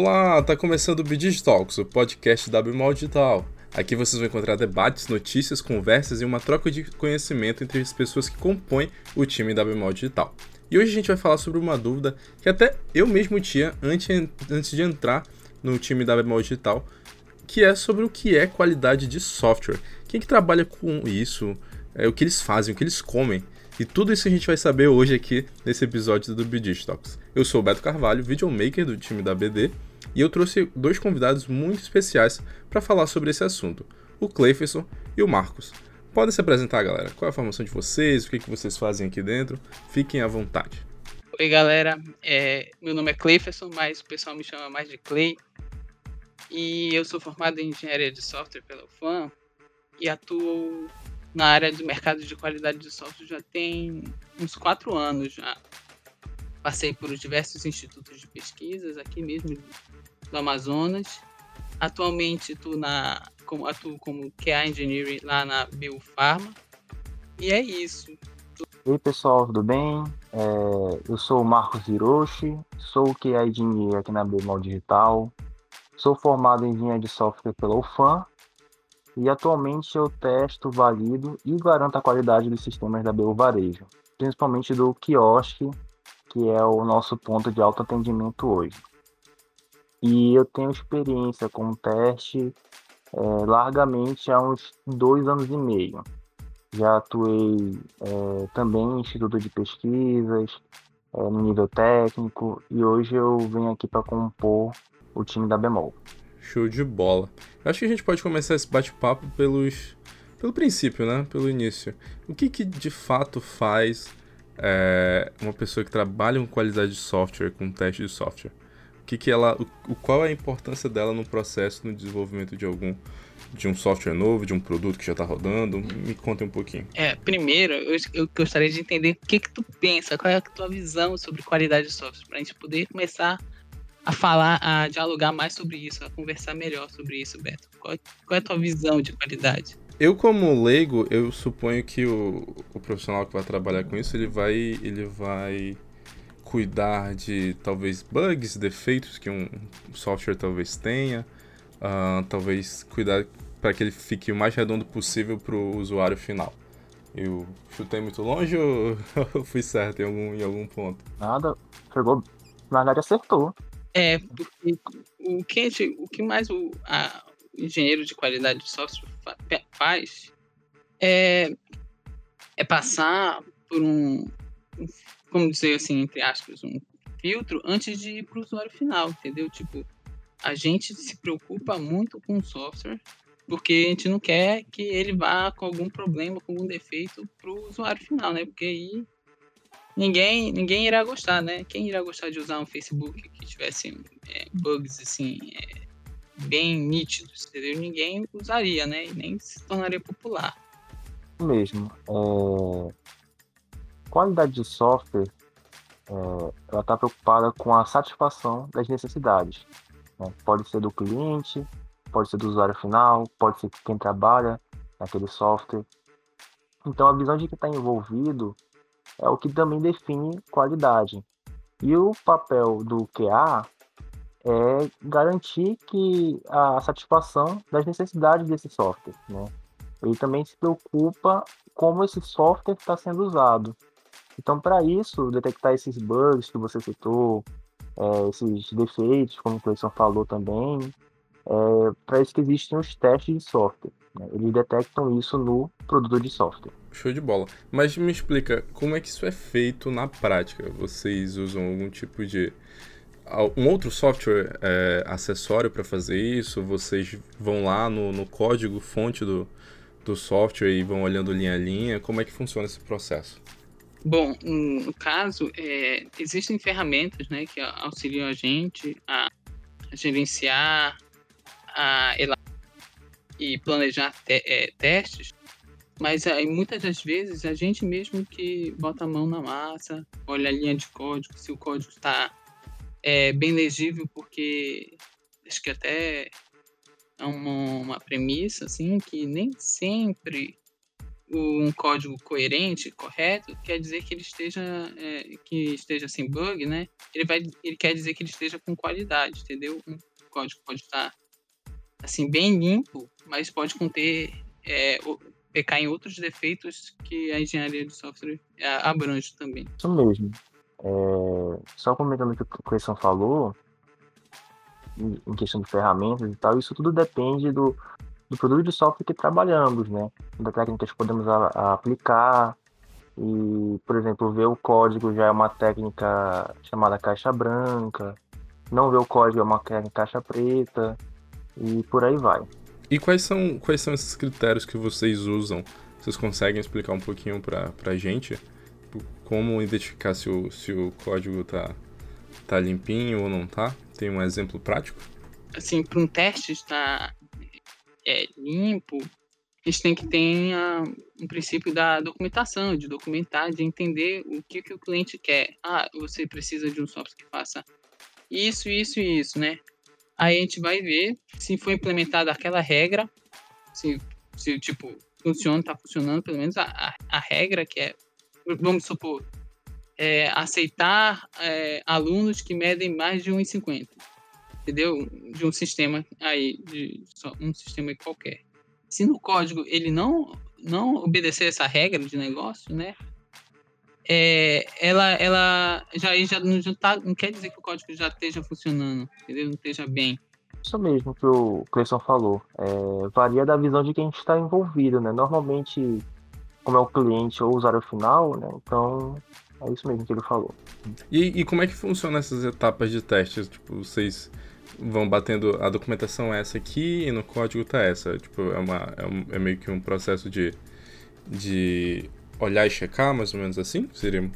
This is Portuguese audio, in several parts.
Olá, tá começando o BD Talks, o podcast da Bimol Digital. Aqui vocês vão encontrar debates, notícias, conversas e uma troca de conhecimento entre as pessoas que compõem o time da Bimol Digital. E hoje a gente vai falar sobre uma dúvida que até eu mesmo tinha antes, antes de entrar no time da Bimol Digital, que é sobre o que é qualidade de software. Quem que trabalha com isso, é, o que eles fazem, o que eles comem. E tudo isso a gente vai saber hoje aqui nesse episódio do BD Talks. Eu sou o Beto Carvalho, videomaker do time da BD, e eu trouxe dois convidados muito especiais para falar sobre esse assunto, o Cleiferson e o Marcos. Podem se apresentar, galera. Qual é a formação de vocês? O que, que vocês fazem aqui dentro? Fiquem à vontade. Oi, galera. É, meu nome é Cleiferson, mas o pessoal me chama mais de Clay. E eu sou formado em engenharia de software pela UFAM e atuo na área do mercado de qualidade de software já tem uns quatro anos já. Passei por diversos institutos de pesquisas aqui mesmo do Amazonas. Atualmente estou na, como, atuo como QA Engineering lá na Biofarma. E é isso. Oi pessoal, tudo bem? É, eu sou o Marcos Hiroshi, sou QA Engineer aqui na Bemol Digital. Sou formado em engenharia de software pela UFAM e atualmente eu testo, valido e garanto a qualidade dos sistemas da BU Varejo, principalmente do quiosque, que é o nosso ponto de autoatendimento hoje. E eu tenho experiência com teste é, largamente há uns dois anos e meio. Já atuei é, também em instituto de pesquisas, é, no nível técnico, e hoje eu venho aqui para compor o time da Bemol. Show de bola. Acho que a gente pode começar esse bate-papo pelos pelo princípio, né? Pelo início. O que, que de fato faz é, uma pessoa que trabalha com qualidade de software, com teste de software? Que, que ela, o, qual é a importância dela no processo, no desenvolvimento de algum de um software novo, de um produto que já está rodando? Me conta um pouquinho. É, primeiro, eu, eu, gostaria de entender o que que tu pensa, qual é a tua visão sobre qualidade de software, para a gente poder começar a falar, a dialogar mais sobre isso, a conversar melhor sobre isso, Beto. Qual, qual é a tua visão de qualidade? Eu, como leigo, eu suponho que o, o profissional que vai trabalhar com isso, ele vai, ele vai cuidar de talvez bugs, defeitos que um software talvez tenha, uh, talvez cuidar para que ele fique o mais redondo possível para o usuário final. Eu chutei muito longe ou eu fui certo em algum, em algum ponto? Nada, chegou, na verdade acertou. É, porque o que, o que mais o, a, o engenheiro de qualidade de software faz é, é passar por um, como dizer assim, entre aspas, um filtro antes de ir para o usuário final, entendeu? Tipo, a gente se preocupa muito com o software porque a gente não quer que ele vá com algum problema, com algum defeito para o usuário final, né? Porque aí ninguém, ninguém irá gostar, né? Quem irá gostar de usar um Facebook que tivesse é, bugs assim é, bem nítidos, entendeu? Ninguém usaria, né? E nem se tornaria popular. Mesmo. É... Qualidade de software, é... ela está preocupada com a satisfação das necessidades. Né? Pode ser do cliente, pode ser do usuário final, pode ser quem trabalha naquele software. Então a visão de quem está envolvido é o que também define qualidade. E o papel do QA é garantir que a satisfação das necessidades desse software. Né? Ele também se preocupa como esse software está sendo usado. Então, para isso, detectar esses bugs que você citou, é, esses defeitos, como o Cleiton falou também, é, para isso que existem os testes de software. Né? Eles detectam isso no produto de software. Show de bola. Mas me explica, como é que isso é feito na prática? Vocês usam algum tipo de. Um outro software é, acessório para fazer isso? Vocês vão lá no, no código fonte do, do software e vão olhando linha a linha? Como é que funciona esse processo? Bom, no caso, é, existem ferramentas né, que auxiliam a gente a gerenciar a, e planejar te, é, testes mas aí, muitas das vezes a gente mesmo que bota a mão na massa, olha a linha de código, se o código está é, bem legível, porque acho que até é uma, uma premissa assim que nem sempre um código coerente, correto, quer dizer que ele esteja é, que esteja sem bug, né? Ele vai, ele quer dizer que ele esteja com qualidade, entendeu? Um código pode estar assim bem limpo, mas pode conter é, pecar em outros defeitos que a engenharia de software é, abrange também. Isso mesmo. É, só comentando o que o Cleison falou, em questão de ferramentas e tal, isso tudo depende do, do produto de software que trabalhamos, né? Da técnica que podemos a, a aplicar. E, por exemplo, ver o código já é uma técnica chamada caixa branca. Não ver o código é uma técnica caixa preta. E por aí vai. E quais são, quais são esses critérios que vocês usam? Vocês conseguem explicar um pouquinho para a gente? Como identificar se o, se o código tá, tá limpinho ou não tá? Tem um exemplo prático? Assim, para um teste estar é, limpo, a gente tem que ter uh, um princípio da documentação, de documentar, de entender o que, que o cliente quer. Ah, você precisa de um software que faça isso, isso e isso, né? Aí a gente vai ver se foi implementada aquela regra, se, se tipo, funciona, está funcionando, pelo menos a, a, a, regra que é, vamos supor, é, aceitar é, alunos que medem mais de 1,50 entendeu? De um sistema aí, de um sistema qualquer. Se no código ele não não obedecer essa regra de negócio, né? É, ela, ela já, já, não, já tá, não quer dizer que o código já esteja funcionando, entendeu? Não esteja bem. Isso mesmo que o Cleison falou. É, varia da visão de quem está envolvido, né? Normalmente, como é o cliente ou o usuário final, né? Então, é isso mesmo que ele falou. E, e como é que funciona essas etapas de testes? Tipo, vocês vão batendo a documentação é essa aqui e no código tá essa. Tipo, é, uma, é, um, é meio que um processo de, de olhar e checar, mais ou menos assim? Seria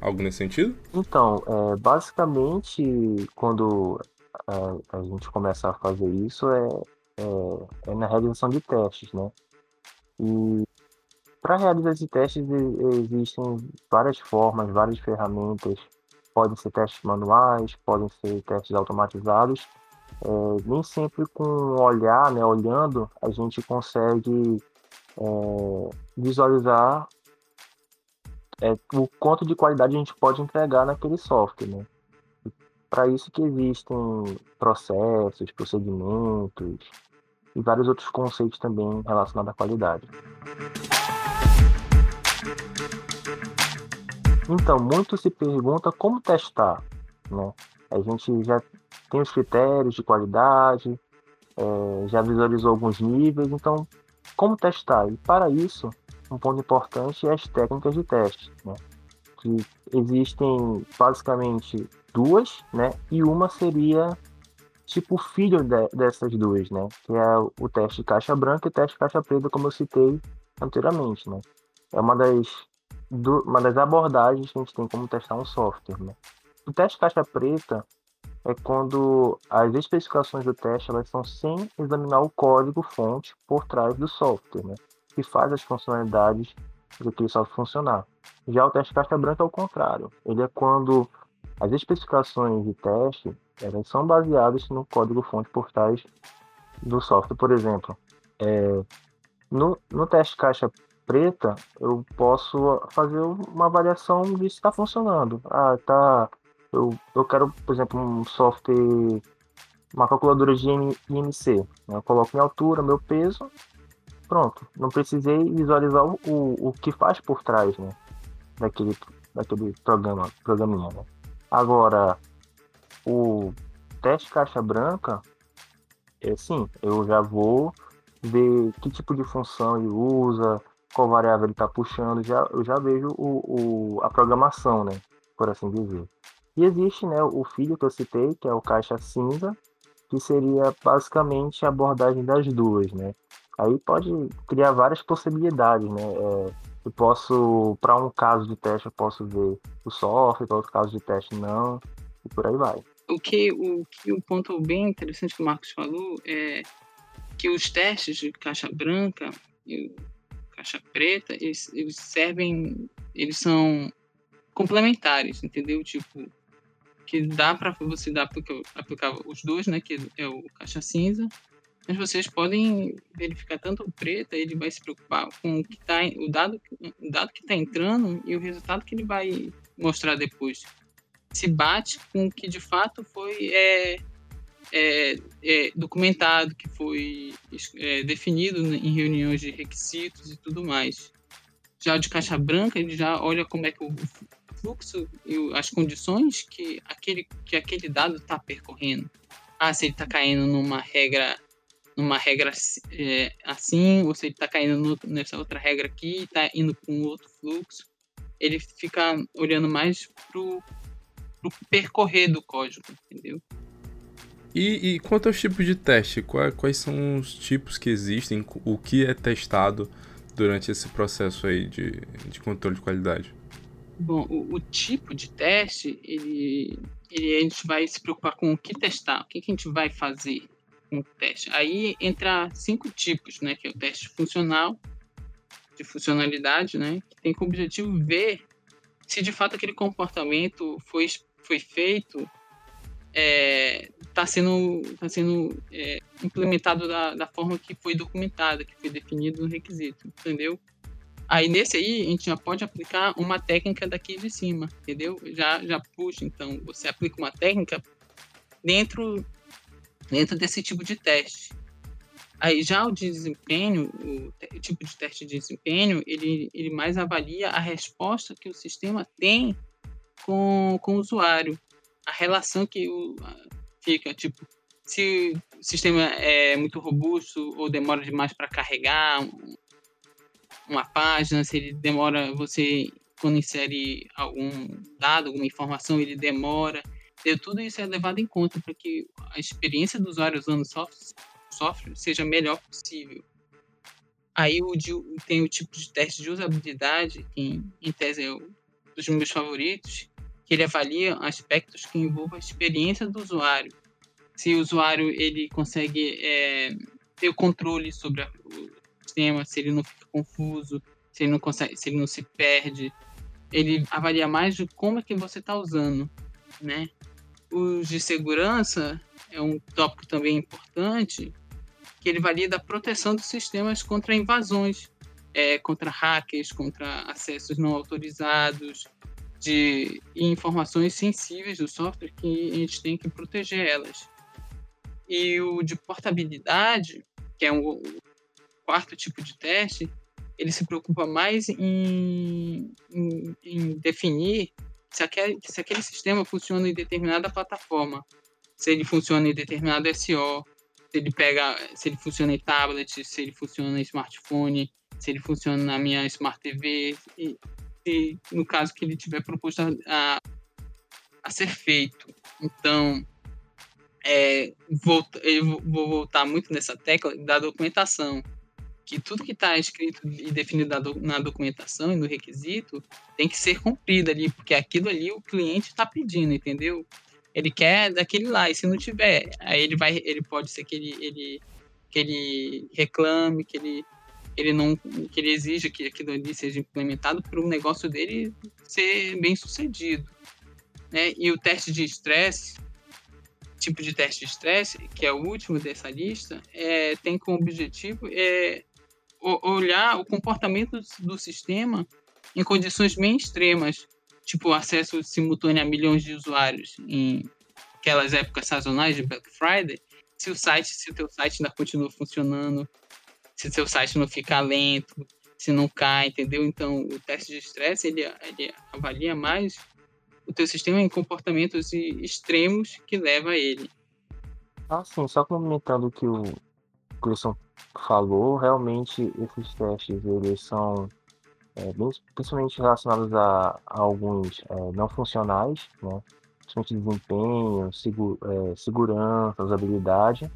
algo nesse sentido? Então, é, basicamente, quando a, a, gente começa a fazer isso, é, é, é na realização de testes, né? E para realizar esses testes existem várias formas, várias ferramentas. Podem ser testes manuais, podem ser testes automatizados é, nem sempre com olhar, né, olhando, a gente consegue é, visualizar é, o quanto de qualidade a gente pode entregar naquele software. Né? Para isso que existem processos, procedimentos e vários outros conceitos também relacionados à qualidade. Então, muito se pergunta como testar. Né? A gente já tem os critérios de qualidade, é, já visualizou alguns níveis, então como testar? E para isso, um ponto importante é as técnicas de teste, né? que existem basicamente duas, né? E uma seria tipo filho de, dessas duas, né? Que é o teste caixa branca e teste caixa preta, como eu citei anteriormente, né? É uma das, do, uma das abordagens que a gente tem como testar um software, né? O teste caixa preta é quando as especificações do teste elas são sem examinar o código fonte por trás do software, né? que faz as funcionalidades do que software funcionar. Já o teste caixa branca é o contrário. Ele é quando as especificações de teste elas são baseadas no código fonte por trás do software. Por exemplo, é, no, no teste caixa preta, eu posso fazer uma avaliação de se está funcionando. Ah, está eu, eu quero, por exemplo, um software, uma calculadora de IMC. Né? Eu coloco minha altura, meu peso, pronto. Não precisei visualizar o, o, que faz por trás né? daquele, daquele programa, programinha. Né? Agora, o teste caixa branca, é sim, eu já vou ver que tipo de função ele usa, qual variável ele está puxando, já, eu já vejo o, o, a programação, né? Por assim dizer. E existe né, o filho que eu citei, que é o caixa cinza, que seria basicamente a abordagem das duas, né? Aí pode criar várias possibilidades, né? É, eu posso, para um caso de teste, eu posso ver o software, para outro caso de teste não, e por aí vai. O que o, que o ponto bem interessante que o Marcos falou é que os testes de caixa branca e caixa preta, eles, eles servem, eles são complementares, entendeu? Tipo, que dá para você dar aplicar, os dois, né? Que é o caixa cinza mas vocês podem verificar tanto o preto, ele vai se preocupar com o que tá, o dado, o dado que está entrando e o resultado que ele vai mostrar depois. Se bate com o que de fato foi é, é, é, documentado, que foi é, definido em reuniões de requisitos e tudo mais. Já o de caixa branca, ele já olha como é que o fluxo e as condições que aquele, que aquele dado está percorrendo. Ah, se ele está caindo numa regra numa regra é, assim, ou se ele está caindo no, nessa outra regra aqui, está indo um outro fluxo, ele fica olhando mais pro, pro percorrer do código, entendeu? E, e quanto aos tipos de teste, quais, quais são os tipos que existem, o que é testado durante esse processo aí de, de controle de qualidade? Bom, o, o, tipo de teste, ele, ele, a gente vai se preocupar com o que testar, o que, que a gente vai fazer com o teste. Aí entra cinco tipos, né? Que é o teste funcional, de funcionalidade, né? Que tem como objetivo ver se de fato aquele comportamento foi, foi feito, está é, tá sendo, tá sendo é, implementado da, da forma que foi documentada, que foi definido no requisito, entendeu? Aí nesse aí a gente já pode aplicar uma técnica daqui de cima, entendeu? Já já puxa, então você aplica uma técnica dentro dentro desse tipo de teste. Aí já o desempenho, o, o, tipo de teste de desempenho, ele, ele mais avalia a resposta que o sistema tem com, com o usuário, a relação que o, fica, tipo, se o sistema é muito robusto ou demora demais para carregar uma página, se ele demora, você quando insere algum dado, alguma informação, ele demora. Tudo isso é levado em conta para que a experiência do usuário usando software, software seja a melhor possível. Aí o, tem o tipo de teste de usabilidade, que em tese é um dos meus favoritos, que ele avalia aspectos que envolvam a experiência do usuário. Se o usuário ele consegue é, ter o controle sobre a, o sistema, se ele não fica confuso, se ele não consegue, se ele não se perde, ele avalia mais de como é que você está usando, né? Os de segurança é um tópico também importante, que ele valida a proteção dos sistemas contra invasões, é, contra hackers, contra acessos não autorizados, de informações sensíveis do software que a gente tem que proteger elas. E o de portabilidade, que é um, quarto tipo de teste, ele se preocupa mais em, em, em definir se aquele, se aquele sistema funciona em determinada plataforma, se ele funciona em determinado SO, se ele pega, se ele funciona em tablet, se ele funciona em smartphone, se ele funciona na minha Smart TV, e, e no caso que ele tiver proposto a, a, a ser feito. Então, é, vou, eu vou voltar muito nessa tecla da documentação que tudo que está escrito e definido na documentação e no requisito tem que ser cumprido ali, porque aquilo ali o cliente está pedindo, entendeu? Ele quer daquele lá, e se não tiver, aí ele vai, ele pode ser que ele, ele, que ele reclame, que ele, ele não, que ele exija que aquilo ali seja implementado para o negócio dele ser bem sucedido, né? E o teste de estresse, tipo de teste de estresse, que é o último dessa lista, é, tem como objetivo é, olhar o comportamento do sistema em condições bem extremas, tipo acesso simultâneo a milhões de usuários em aquelas épocas sazonais de Black Friday, se o site, se o teu site ainda continua funcionando, se o teu site não fica lento, se não cai, entendeu? Então, o teste de estresse, ele, ele avalia mais o teu sistema em comportamentos extremos que leva a ele. Ah, sim, só complementando o que o Clisson falou, realmente esses testes eles são é, bem, principalmente relacionados a, a alguns é, não funcionais, né? principalmente desempenho, seguro, é, segurança, usabilidade,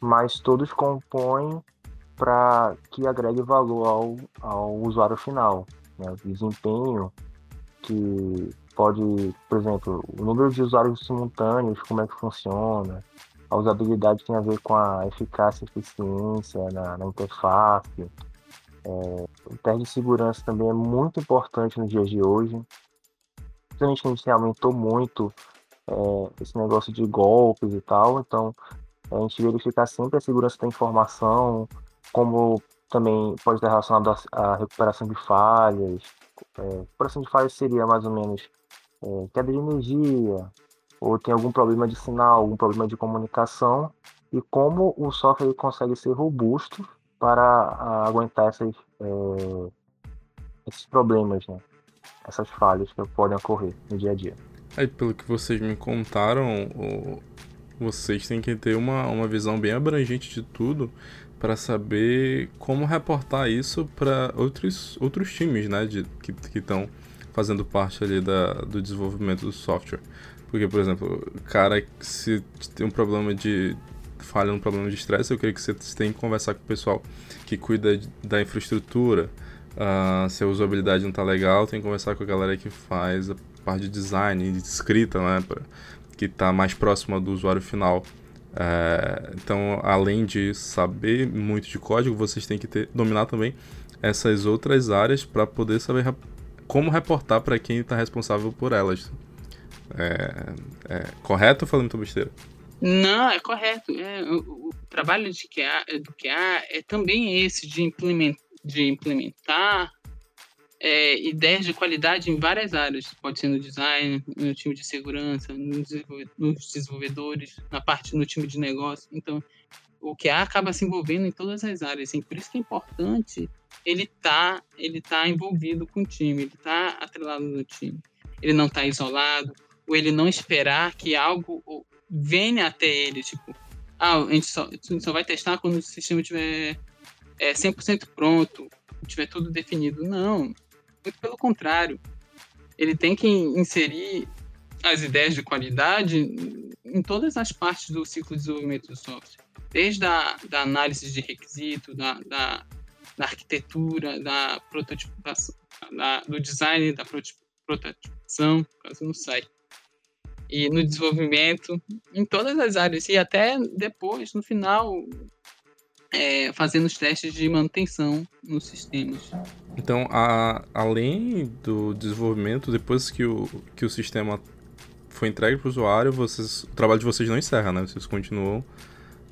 mas todos compõem para que agregue valor ao, ao usuário final. Né? Desempenho que pode, por exemplo, o número de usuários simultâneos, como é que funciona, a usabilidade tem a ver com a eficácia e eficiência na, na interface. É, o teste de segurança também é muito importante nos dias de hoje. Principalmente a gente aumentou muito é, esse negócio de golpes e tal. Então, a gente verificar sempre a segurança da informação, como também pode estar relacionado à recuperação de falhas. É, recuperação de falhas seria mais ou menos é, queda de energia, ou tem algum problema de sinal, algum problema de comunicação, e como o software consegue ser robusto para a, aguentar essas, é, esses problemas, né? essas falhas que podem ocorrer no dia a dia. Aí, pelo que vocês me contaram, vocês têm que ter uma, uma visão bem abrangente de tudo para saber como reportar isso para outros, outros times né, de, que estão fazendo parte ali da, do desenvolvimento do software. Porque, por exemplo, cara, se tem um problema de falha no problema de estresse, eu creio que você tem que conversar com o pessoal que cuida da infraestrutura. Uh, se a usabilidade não tá legal, tem que conversar com a galera que faz a parte de design, de escrita, né? Pra, que tá mais próxima do usuário final. Uh, então, além de saber muito de código, vocês têm que ter, dominar também essas outras áreas para poder saber como reportar para quem está responsável por elas. É, é, correto ou falando muita besteira? Não, é correto. É, o, o, trabalho de QA, do QA é também esse de, implement, de implementar é, ideias de qualidade em várias áreas. Pode ser no design, no time de segurança, nos desenvolvedores, na parte no time de negócio. Então, o QA acaba se envolvendo em todas as áreas. Assim, por isso que é importante ele tá, ele tá envolvido com o time, ele tá atrelado no time. Ele não está isolado, ou ele não esperar que algo venha até ele, tipo, ah, a gente só, a gente só vai testar quando o sistema estiver é, 100% pronto, tiver tudo definido. Não, muito pelo contrário. Ele tem que inserir as ideias de qualidade em todas as partes do ciclo de desenvolvimento do software. Desde a da análise de requisito, da, da, da arquitetura, da prototipação, da, do design, da prototipação, caso não sai e no desenvolvimento, em todas as áreas, e até depois, no final, é, fazendo os testes de manutenção nos sistemas. Então, a, além do desenvolvimento, depois que o, que o sistema foi entregue para o usuário, vocês, o trabalho de vocês não encerra, né? Vocês continuam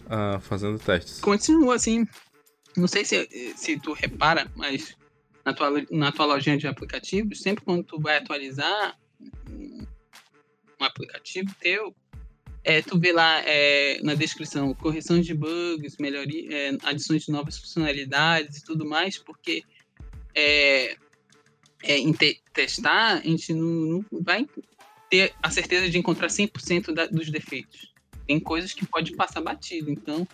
uh, fazendo testes. Continua, assim. Não sei se, se tu repara, mas na tua, na tua lojinha de aplicativos, sempre quando tu vai atualizar, um aplicativo teu, é, tu vê lá é, na descrição correção de bugs, melhoria, é, adições de novas funcionalidades e tudo mais, porque é, é, em te, testar a gente não, não, vai ter a certeza de encontrar 100% da, dos defeitos. Tem coisas que pode passar batido, então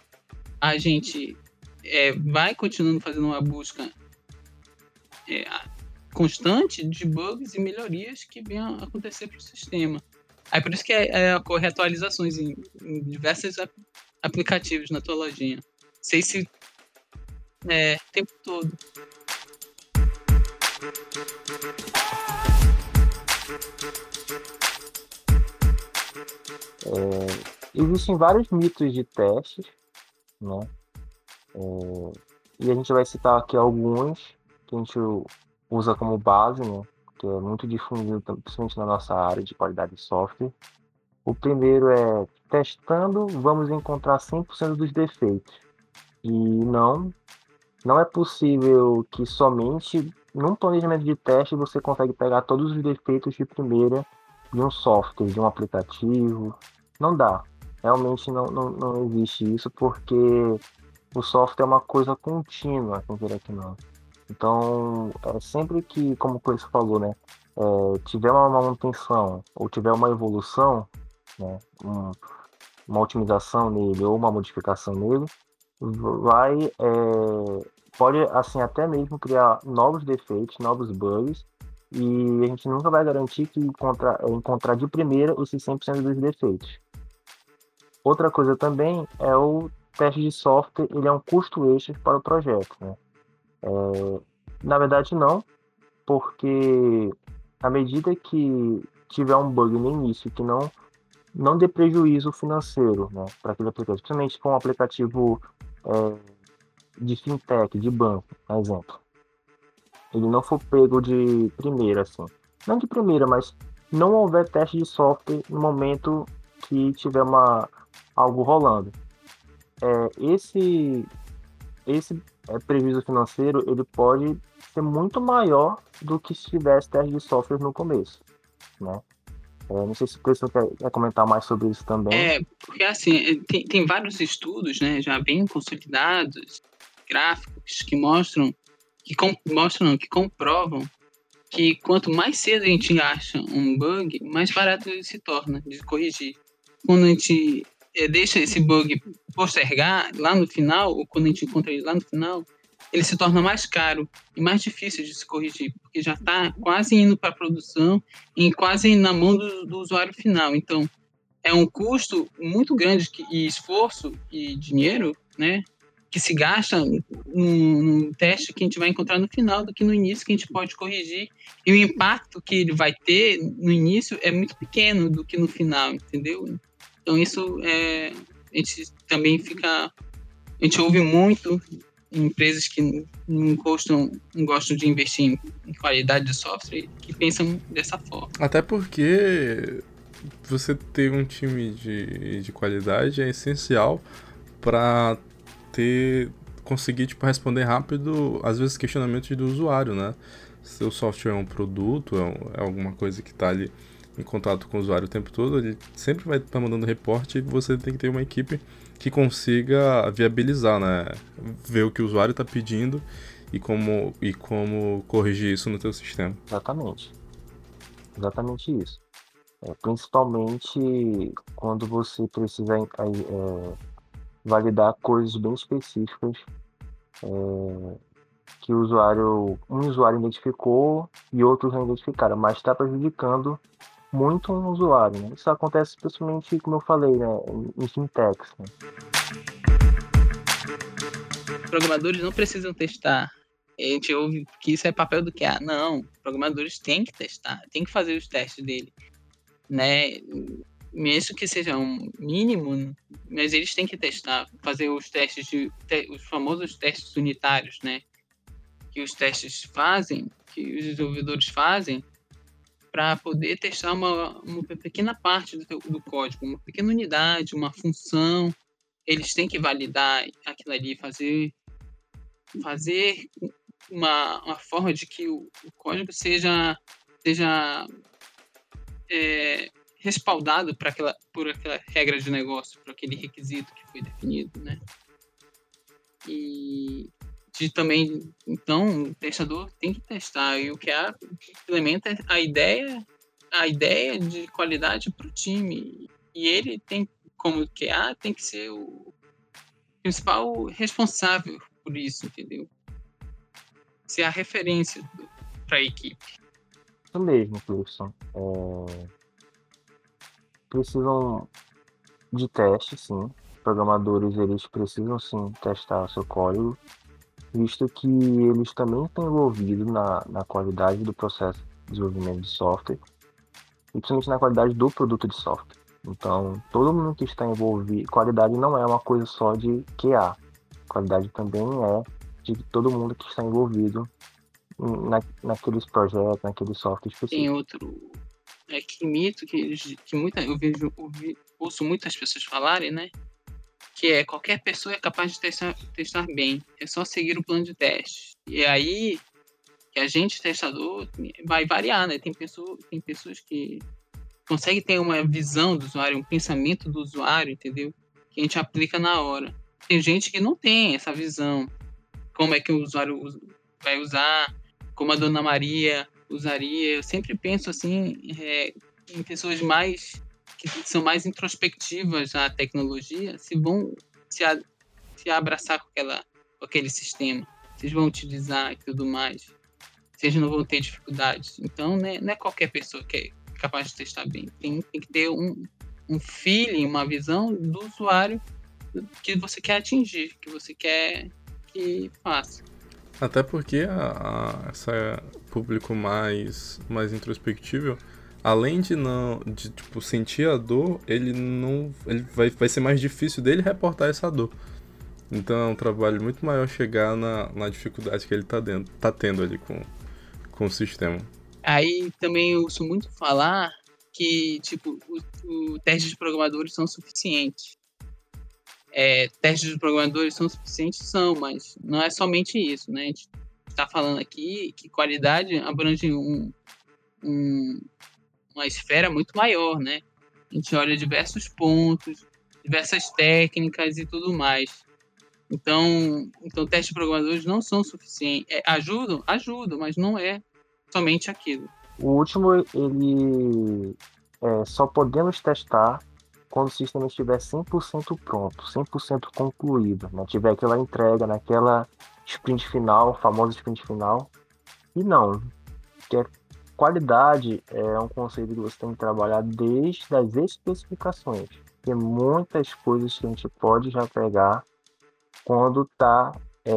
a gente é, vai continuando fazendo uma busca é, constante de bugs e melhorias que venham acontecer para o sistema. Aí por isso que é, é, ocorre atualizações em, em diversos ap aplicativos na tua lojinha. Sei se é o tempo todo. É, existem vários mitos de testes, né? É, e a gente vai citar aqui alguns que a gente usa como base, né? Que é muito difundido, principalmente na nossa área de qualidade de software. O primeiro é testando, vamos encontrar 100% dos defeitos. E não, não é possível que somente num planejamento de teste você consegue pegar todos os defeitos de primeira de um software, de um aplicativo. Não dá. Realmente não, não, não existe isso porque o software é uma coisa contínua, quem queira que não. Então, é, sempre que, como o Chris falou, né, é, tiver uma manutenção ou tiver uma evolução, né, um, uma otimização nele ou uma modificação nele, vai é, pode assim até mesmo criar novos defeitos, novos bugs e a gente nunca vai garantir que encontrar, encontrar de primeira esses 100% dos defeitos. Outra coisa também é o teste de software, ele é um custo extra para o projeto, né? É, na verdade, não, porque à medida que tiver um bug no início que não não dê prejuízo financeiro né, para aquele aplicativo, principalmente com um aplicativo é, de fintech, de banco, por exemplo. Ele não for pego de primeira, assim. Não de primeira, mas não houver teste de software no momento que tiver uma, algo rolando. é, esse, esse é, prejuízo financeiro ele pode ser muito maior do que se tivesse teste de software no começo, né? É, não sei se o Cleiton quer, comentar mais sobre isso também. É, porque assim, tem, tem vários estudos, né, já bem consolidados, gráficos, que mostram, que com, mostram, que comprovam que quanto mais cedo a gente acha um bug, mais barato ele se torna de corrigir. Quando a gente deixa esse bug postergar lá no final, ou quando a gente encontra ele lá no final, ele se torna mais caro e mais difícil de se corrigir, porque já está quase indo para a produção e quase na mão do, do, usuário final. Então, é um custo muito grande que, e esforço e dinheiro, né, que se gasta num, teste que a gente vai encontrar no final do que no início que a gente pode corrigir. E o impacto que ele vai ter no início é muito pequeno do que no final, entendeu? Então isso é, a gente também fica, a gente ouve muito em empresas que não gostam, não gostam de investir em, qualidade de software que pensam dessa forma. Até porque você ter um time de, de qualidade é essencial para ter conseguir tipo responder rápido às vezes questionamentos do usuário, né? Seu software é um produto, é, é alguma coisa que está ali em contato com o usuário o tempo todo, ele sempre vai estar tá mandando reporte e você tem que ter uma equipe que consiga viabilizar, né? Ver o que o usuário está pedindo e como, e como corrigir isso no teu sistema. Exatamente. Exatamente isso. É, principalmente quando você precisa é, validar coisas bem específicas é, que o usuário, um usuário identificou e outros não identificaram, mas está prejudicando muito um usuário. Né? Isso acontece principalmente, como eu falei, né, em fintechs. Né? Programadores não precisam testar. A gente ouve que isso é papel do QA. Não, programadores têm que testar, têm que fazer os testes dele. Né? Mesmo que seja um mínimo, mas eles têm que testar, fazer os testes de os famosos testes unitários, né? Que os testes fazem, que os desenvolvedores fazem, para poder testar uma, uma pequena parte do, do código, uma pequena unidade, uma função. Eles têm que validar aquilo ali, fazer, fazer uma, uma forma de que o, o código seja, seja é, respaldado por aquela, por aquela regra de negócio, por aquele requisito que foi definido, né? E de também, então, o testador tem que testar. E o QA implementa a ideia, a ideia de qualidade para o time. E ele tem, como QA, tem que ser o principal responsável por isso, entendeu? Ser a referência para a equipe. Isso mesmo, Cleison. É... Precisam de teste, sim. Programadores, eles precisam, sim, testar o seu código visto que eles também estão envolvidos na, na qualidade do processo de desenvolvimento de software e principalmente na qualidade do produto de software. Então, todo mundo que está envolvido, qualidade não é uma coisa só de QA, qualidade também é de todo mundo que está envolvido na, naqueles projetos, naquele software específico. Tem outro é que mito que, que muita, eu vejo, ouvi, ouço muitas pessoas falarem, né? Que é qualquer pessoa é capaz de testar, testar bem, é só seguir o plano de teste. E aí que a gente testador vai variar, né? Tem pessoas, tem pessoas que conseguem ter uma visão do usuário, um pensamento do usuário, entendeu? Que a gente aplica na hora. Tem gente que não tem essa visão. Como é que o usuário vai usar, como a Dona Maria usaria. Eu sempre penso assim é, em pessoas mais que são mais introspectivas à tecnologia se vão se, a, se abraçar com, aquela, com aquele sistema. Vocês vão utilizar e tudo mais. Vocês não vão ter dificuldades. Então, né, não é qualquer pessoa que é capaz de testar bem. Tem, tem que ter um, um feeling, uma visão do usuário que você quer atingir, que você quer que faça. Até porque a, a, essa público mais, mais introspectivo além de não de tipo sentir a dor, ele não ele vai, vai ser mais difícil dele reportar essa dor. Então é um trabalho muito maior chegar na, na dificuldade que ele tá, dentro, tá tendo ali com, com o sistema. Aí também eu ouço muito falar que tipo o, o de programadores são suficientes. é, testes dos programadores são suficientes? São, mas não é somente isso, né? A gente está falando aqui que qualidade abrange um, um, uma esfera muito maior, né? A gente olha diversos pontos, diversas técnicas e tudo mais. Então, então testes programadores não são suficientes. É, ajudam? Ajudam, mas não é somente aquilo. O último, ele é, só podemos testar quando o sistema estiver 100% pronto, 100% concluído, né? tiver aquela entrega naquela sprint final, famosa sprint final. E não, que qualidade é um conceito que você tem que trabalhar desde as especificações. Tem muitas coisas que a gente pode já pegar quando está é,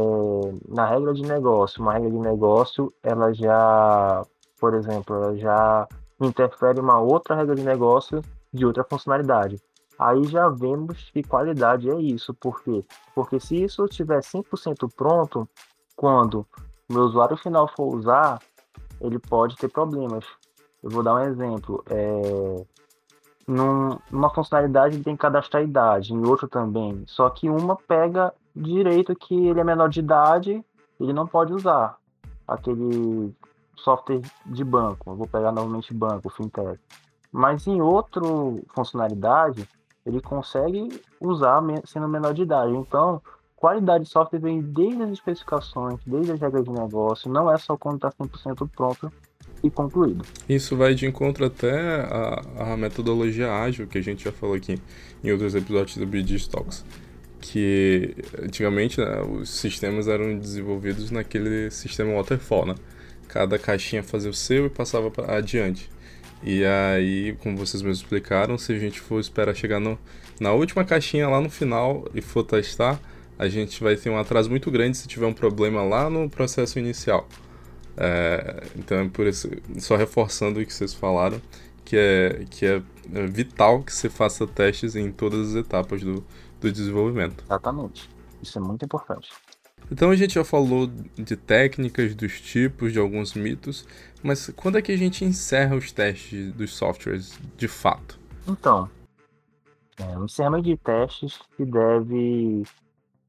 na regra de negócio. Uma regra de negócio, ela já, por exemplo, ela já interfere uma outra regra de negócio de outra funcionalidade. Aí já vemos que qualidade é isso. Por quê? Porque se isso estiver 100% pronto, quando o meu usuário final for usar, ele pode ter problemas. Eu vou dar um exemplo. É, num, numa funcionalidade tem que cadastrar idade, em outra também. Só que uma pega direito que ele é menor de idade, ele não pode usar aquele software de banco. Eu vou pegar novamente banco, fintech. Mas em outra funcionalidade, ele consegue usar sendo menor de idade. Então, qualidade de software vem desde as especificações, desde as regras de negócio, não é só quando está 100% pronto e concluído. Isso vai de encontro até a, a, metodologia ágil que a gente já falou aqui em outros episódios do Bridge Talks. Que antigamente né, os sistemas eram desenvolvidos naquele sistema waterfall, né? Cada caixinha fazia o seu e passava pra, adiante. E aí, como vocês mesmos explicaram, se a gente for esperar chegar no, na última caixinha lá no final e for testar, a gente vai ter um atraso muito grande se tiver um problema lá no processo inicial. É, então, é por isso, só reforçando o que vocês falaram, que é, que é, é vital que você faça testes em todas as etapas do, do desenvolvimento. Exatamente. Isso é muito importante. Então a gente já falou de técnicas, dos tipos, de alguns mitos, mas quando é que a gente encerra os testes dos softwares de fato? Então, é, o encerramento de testes se deve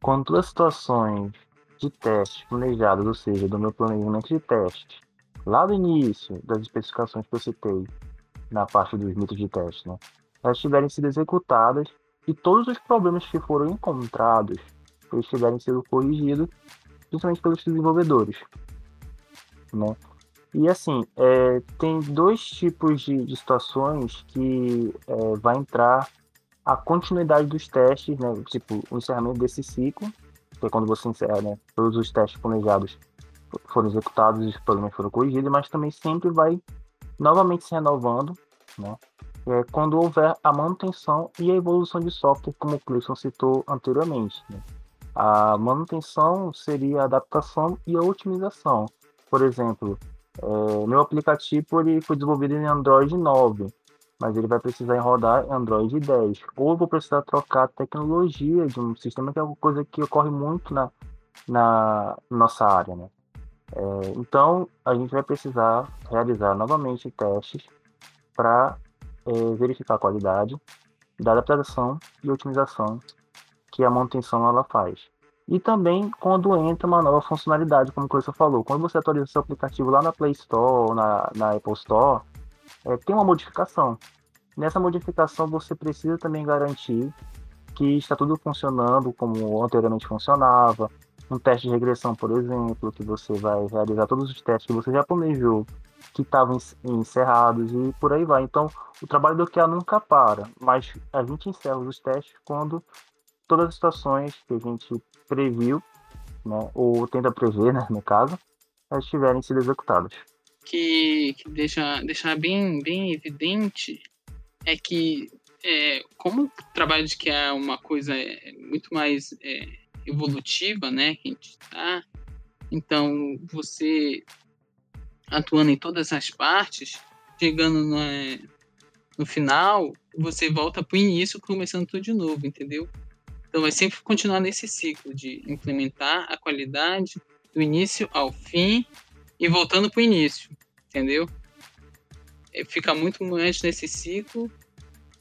quando todas as situações de testes planejadas, ou seja, do meu planejamento de testes, lá do início das especificações que eu citei na parte dos mitos de teste, né, elas tiverem sido executadas e todos os problemas que foram encontrados eles tiverem sido corrigidos, principalmente pelos desenvolvedores. Né? E assim, é, tem dois tipos de, de situações que é, vai entrar a continuidade dos testes, né? Tipo, o encerramento desse ciclo, que é quando você encerra, né? Todos os testes planejados foram executados e os problemas foram corrigidos, mas também sempre vai novamente se renovando, né? É, quando houver a manutenção e a evolução de software, como o Cleison citou anteriormente. Né? A manutenção seria a adaptação e a otimização. Por exemplo, é, meu aplicativo ele foi desenvolvido em Android 9, mas ele vai precisar rodar Android 10. Ou vou precisar trocar a tecnologia de um sistema, que é uma coisa que ocorre muito na, na nossa área. Né? É, então, a gente vai precisar realizar novamente testes para é, verificar a qualidade da adaptação e otimização que a manutenção ela faz. E também quando entra uma nova funcionalidade, como você falou, quando você atualiza seu aplicativo lá na Play Store ou na, na Apple Store, é, tem uma modificação. Nessa modificação você precisa também garantir que está tudo funcionando como anteriormente funcionava. Um teste de regressão, por exemplo, que você vai realizar todos os testes que você já planejou, que estavam encerrados e por aí vai. Então, o trabalho do QA nunca para, mas a gente encerra os testes quando todas as situações que a gente previu, né, ou tenta prever, né, no caso, elas tiverem sido executadas. Que, que deixa, deixa bem, bem evidente é que, é, como o trabalho de que é uma coisa é, muito mais é, evolutiva, né, que a gente tá, então você atuando em todas as partes, chegando no, no final, você volta para o início começando tudo de novo, entendeu? Então vai sempre continuar nesse ciclo de implementar a qualidade do início ao fim e voltando para o início, entendeu? É, fica muito antes nesse ciclo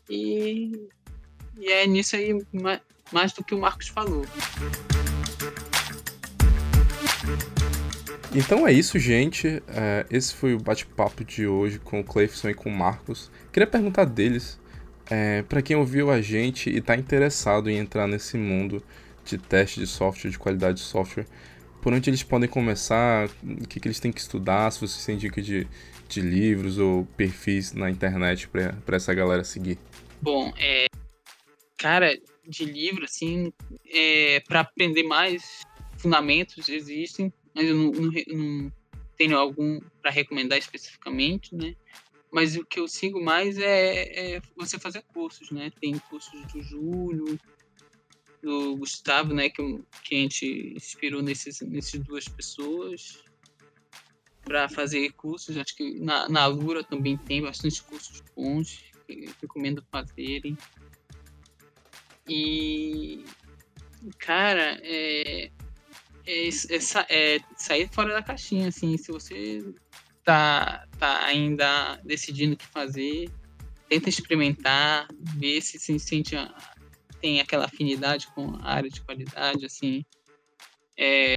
e e é nisso aí mais, mais do que o Marcos falou. Então é isso, gente. É, esse foi o bate-papo de hoje com o Cleifson e com o Marcos. Queria perguntar deles, é, para quem ouviu a gente e está interessado em entrar nesse mundo de teste de software, de qualidade de software, por onde eles podem começar, o que, que eles têm que estudar, se vocês têm dica de, de livros ou perfis na internet para essa galera seguir. Bom, é, cara, de livro, assim, é, para aprender mais fundamentos existem mas eu não, não, não tenho algum para recomendar especificamente, né? Mas o que eu sigo mais é, é, você fazer cursos, né? Tem cursos do Júlio, do Gustavo, né? Que, que a gente inspirou nesses, nesses duas pessoas para fazer cursos. Acho que na, na Lura também tem bastante cursos bons que recomendo fazerem. E, cara, é, é, é, é, sair fora da caixinha, assim. Se você tá, tá ainda decidindo o que fazer, tenta experimentar, ver se se sente tem aquela afinidade com a área de qualidade, assim. É,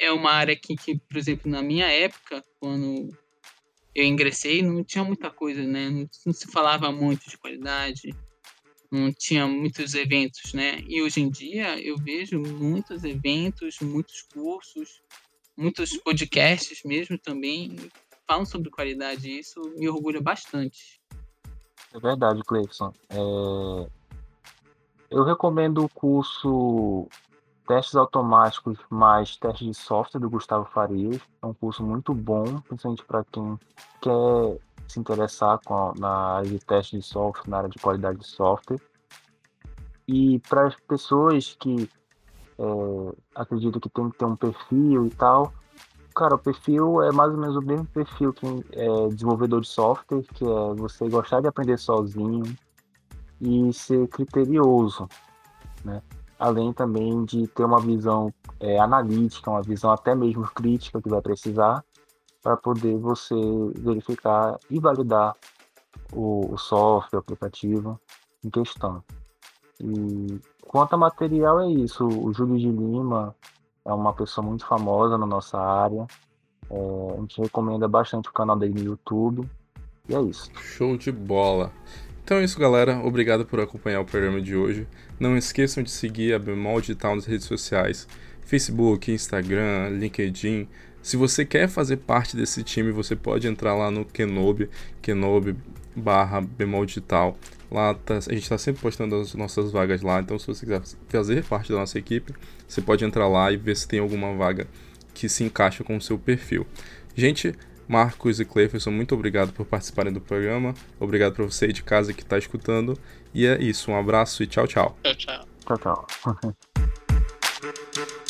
é uma área que, que, por exemplo, na minha época, quando eu ingressei, não tinha muita coisa, né? Não, não se falava muito de qualidade não tinha muitos eventos, né? E hoje em dia eu vejo muitos eventos, muitos cursos, muitos podcasts mesmo também falam sobre qualidade e isso me orgulha bastante. É verdade, Cleison. É... Eu recomendo o curso Testes Automáticos mais Testes de Software do Gustavo Farias. É um curso muito bom, principalmente para quem quer se interessar a, na área de teste de software, na área de qualidade de software. E para as pessoas que é, acreditam que tem que ter um perfil e tal, cara, o perfil é mais ou menos o mesmo perfil que é desenvolvedor de software, que é você gostar de aprender sozinho e ser criterioso, né? Além também de ter uma visão é, analítica, uma visão até mesmo crítica que vai precisar para poder você verificar e validar o, o software, o aplicativo em questão. E quanto a material é isso, o Júlio de Lima é uma pessoa muito famosa na nossa área. É, a gente recomenda bastante o canal dele no YouTube. E é isso. Show de bola. Então é isso, galera. Obrigado por acompanhar o programa de hoje. Não esqueçam de seguir a Bemol Digital nas redes sociais: Facebook, Instagram, LinkedIn. Se você quer fazer parte desse time, você pode entrar lá no Kenobi, Kenobi barra Bemol Digital. Lá tá, a gente está sempre postando as nossas vagas lá, então se você quiser fazer parte da nossa equipe, você pode entrar lá e ver se tem alguma vaga que se encaixa com o seu perfil. Gente, Marcos e Cleferson, muito obrigado por participarem do programa. Obrigado para você de casa que está escutando. E é isso, um abraço e tchau, tchau. Tchau, tchau. Tchau, tchau.